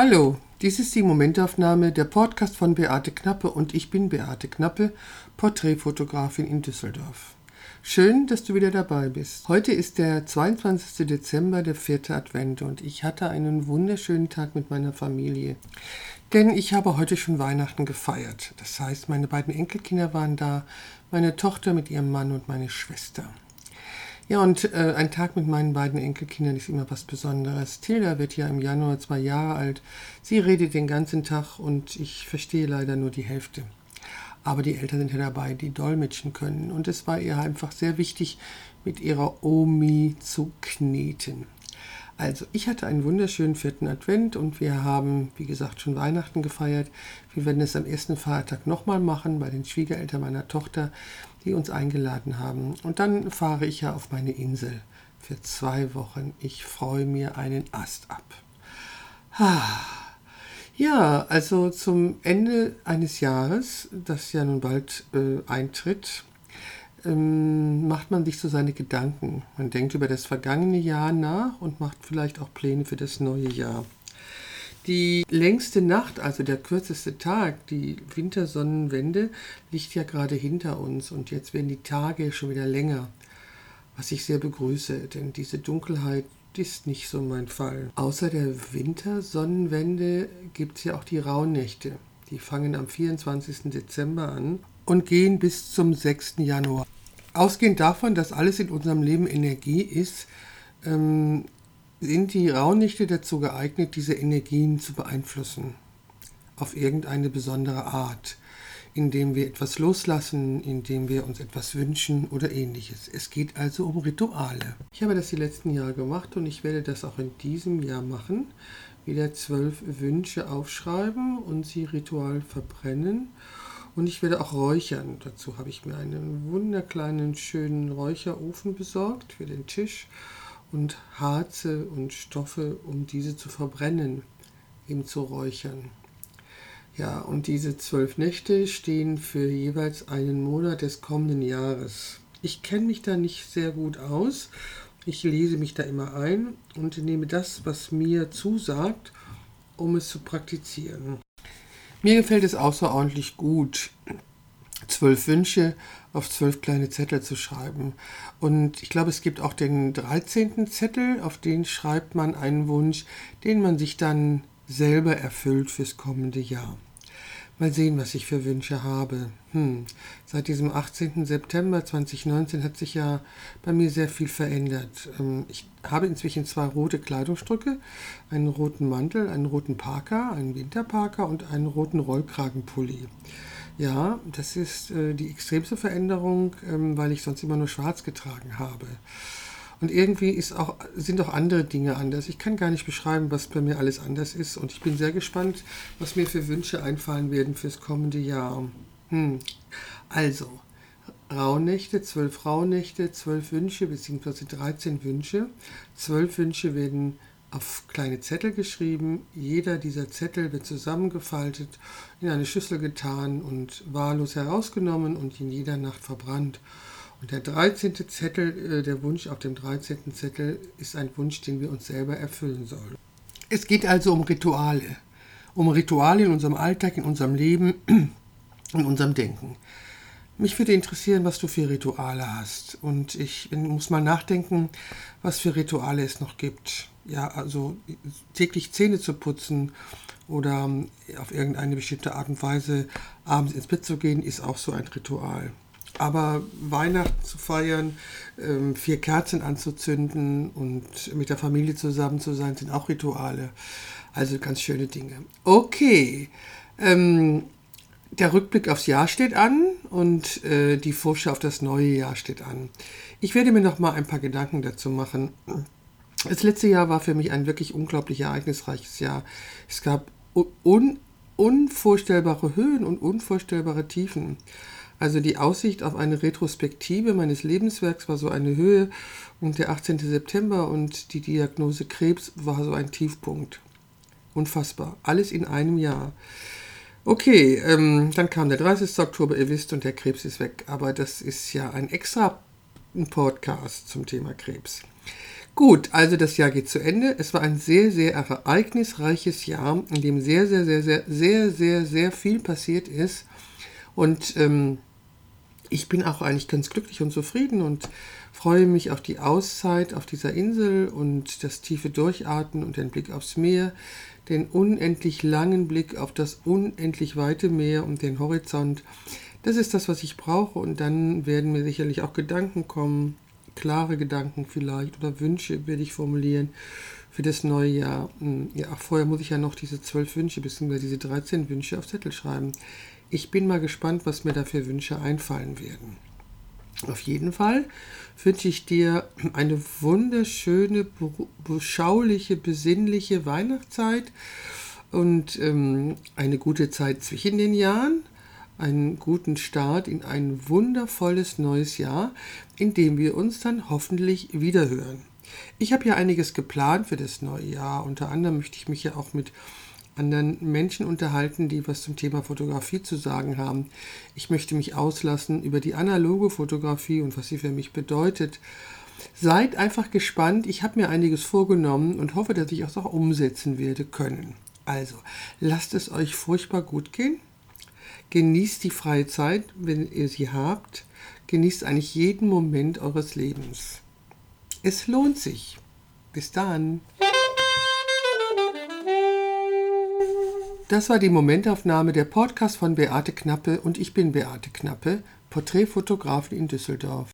Hallo, dies ist die Momentaufnahme der Podcast von Beate Knappe und ich bin Beate Knappe, Porträtfotografin in Düsseldorf. Schön, dass du wieder dabei bist. Heute ist der 22. Dezember, der vierte Advent und ich hatte einen wunderschönen Tag mit meiner Familie. Denn ich habe heute schon Weihnachten gefeiert. Das heißt, meine beiden Enkelkinder waren da, meine Tochter mit ihrem Mann und meine Schwester. Ja, und äh, ein Tag mit meinen beiden Enkelkindern ist immer was Besonderes. Tilda wird ja im Januar zwei Jahre alt. Sie redet den ganzen Tag und ich verstehe leider nur die Hälfte. Aber die Eltern sind ja dabei, die dolmetschen können. Und es war ihr einfach sehr wichtig, mit ihrer Omi zu kneten. Also, ich hatte einen wunderschönen vierten Advent und wir haben, wie gesagt, schon Weihnachten gefeiert. Wir werden es am ersten Feiertag nochmal machen bei den Schwiegereltern meiner Tochter, die uns eingeladen haben. Und dann fahre ich ja auf meine Insel für zwei Wochen. Ich freue mir einen Ast ab. Ja, also zum Ende eines Jahres, das ja nun bald äh, eintritt, ähm, macht man sich so seine Gedanken. Man denkt über das vergangene Jahr nach und macht vielleicht auch Pläne für das neue Jahr. Die längste Nacht, also der kürzeste Tag, die Wintersonnenwende, liegt ja gerade hinter uns und jetzt werden die Tage schon wieder länger, was ich sehr begrüße, denn diese Dunkelheit ist nicht so mein Fall. Außer der Wintersonnenwende gibt es ja auch die Rauhnächte. Die fangen am 24. Dezember an und gehen bis zum 6. Januar. Ausgehend davon, dass alles in unserem Leben Energie ist, ähm, sind die Rauhnächte dazu geeignet, diese Energien zu beeinflussen. Auf irgendeine besondere Art. Indem wir etwas loslassen, indem wir uns etwas wünschen oder ähnliches. Es geht also um Rituale. Ich habe das die letzten Jahre gemacht und ich werde das auch in diesem Jahr machen. Wieder zwölf Wünsche aufschreiben und sie ritual verbrennen und ich werde auch räuchern. Dazu habe ich mir einen wunderkleinen, schönen Räucherofen besorgt für den Tisch und Harze und Stoffe, um diese zu verbrennen, eben zu räuchern. Ja, und diese zwölf Nächte stehen für jeweils einen Monat des kommenden Jahres. Ich kenne mich da nicht sehr gut aus. Ich lese mich da immer ein und nehme das, was mir zusagt, um es zu praktizieren. Mir gefällt es außerordentlich gut, zwölf Wünsche auf zwölf kleine Zettel zu schreiben. Und ich glaube, es gibt auch den 13. Zettel, auf den schreibt man einen Wunsch, den man sich dann selber erfüllt fürs kommende Jahr. Mal sehen, was ich für Wünsche habe. Hm. Seit diesem 18. September 2019 hat sich ja bei mir sehr viel verändert. Ähm, ich habe inzwischen zwei rote Kleidungsstücke, einen roten Mantel, einen roten Parker, einen Winterparker und einen roten Rollkragenpulli. Ja, das ist äh, die extremste Veränderung, ähm, weil ich sonst immer nur schwarz getragen habe. Und irgendwie ist auch, sind auch andere Dinge anders. Ich kann gar nicht beschreiben, was bei mir alles anders ist. Und ich bin sehr gespannt, was mir für Wünsche einfallen werden fürs kommende Jahr. Hm. Also, Rauhnächte, zwölf Rauhnächte, zwölf Wünsche, beziehungsweise 13 Wünsche. Zwölf Wünsche werden auf kleine Zettel geschrieben. Jeder dieser Zettel wird zusammengefaltet, in eine Schüssel getan und wahllos herausgenommen und in jeder Nacht verbrannt. Und der 13. Zettel, äh, der Wunsch auf dem 13. Zettel ist ein Wunsch, den wir uns selber erfüllen sollen. Es geht also um Rituale. Um Rituale in unserem Alltag, in unserem Leben, in unserem Denken. Mich würde interessieren, was du für Rituale hast. Und ich muss mal nachdenken, was für Rituale es noch gibt. Ja, also täglich Zähne zu putzen oder auf irgendeine bestimmte Art und Weise abends ins Bett zu gehen, ist auch so ein Ritual. Aber Weihnachten zu feiern, ähm, vier Kerzen anzuzünden und mit der Familie zusammen zu sein, sind auch Rituale. Also ganz schöne Dinge. Okay. Ähm, der Rückblick aufs Jahr steht an und äh, die Vorschau auf das neue Jahr steht an. Ich werde mir noch mal ein paar Gedanken dazu machen. Das letzte Jahr war für mich ein wirklich unglaublich ereignisreiches Jahr. Es gab un unvorstellbare Höhen und unvorstellbare Tiefen. Also die Aussicht auf eine Retrospektive meines Lebenswerks war so eine Höhe und der 18. September und die Diagnose Krebs war so ein Tiefpunkt. Unfassbar. Alles in einem Jahr. Okay, ähm, dann kam der 30. Oktober, ihr wisst, und der Krebs ist weg. Aber das ist ja ein extra Podcast zum Thema Krebs. Gut, also das Jahr geht zu Ende. Es war ein sehr, sehr ereignisreiches Jahr, in dem sehr, sehr, sehr, sehr, sehr, sehr, sehr viel passiert ist. Und ähm, ich bin auch eigentlich ganz glücklich und zufrieden und freue mich auf die Auszeit auf dieser Insel und das tiefe Durchatmen und den Blick aufs Meer, den unendlich langen Blick auf das unendlich weite Meer und den Horizont. Das ist das, was ich brauche und dann werden mir sicherlich auch Gedanken kommen, klare Gedanken vielleicht oder Wünsche werde ich formulieren für das neue Jahr. Hm, ja, vorher muss ich ja noch diese zwölf Wünsche bzw. diese 13 Wünsche auf Zettel schreiben. Ich bin mal gespannt, was mir da für Wünsche einfallen werden. Auf jeden Fall wünsche ich dir eine wunderschöne, beschauliche, besinnliche Weihnachtszeit und ähm, eine gute Zeit zwischen den Jahren, einen guten Start in ein wundervolles neues Jahr, in dem wir uns dann hoffentlich wiederhören. Ich habe ja einiges geplant für das neue Jahr. Unter anderem möchte ich mich ja auch mit anderen Menschen unterhalten, die was zum Thema Fotografie zu sagen haben. Ich möchte mich auslassen über die analoge Fotografie und was sie für mich bedeutet. Seid einfach gespannt. Ich habe mir einiges vorgenommen und hoffe, dass ich es auch umsetzen werde können. Also, lasst es euch furchtbar gut gehen. Genießt die freie Zeit, wenn ihr sie habt. Genießt eigentlich jeden Moment eures Lebens. Es lohnt sich. Bis dann. Das war die Momentaufnahme der Podcast von Beate Knappe und ich bin Beate Knappe, Porträtfotografin in Düsseldorf.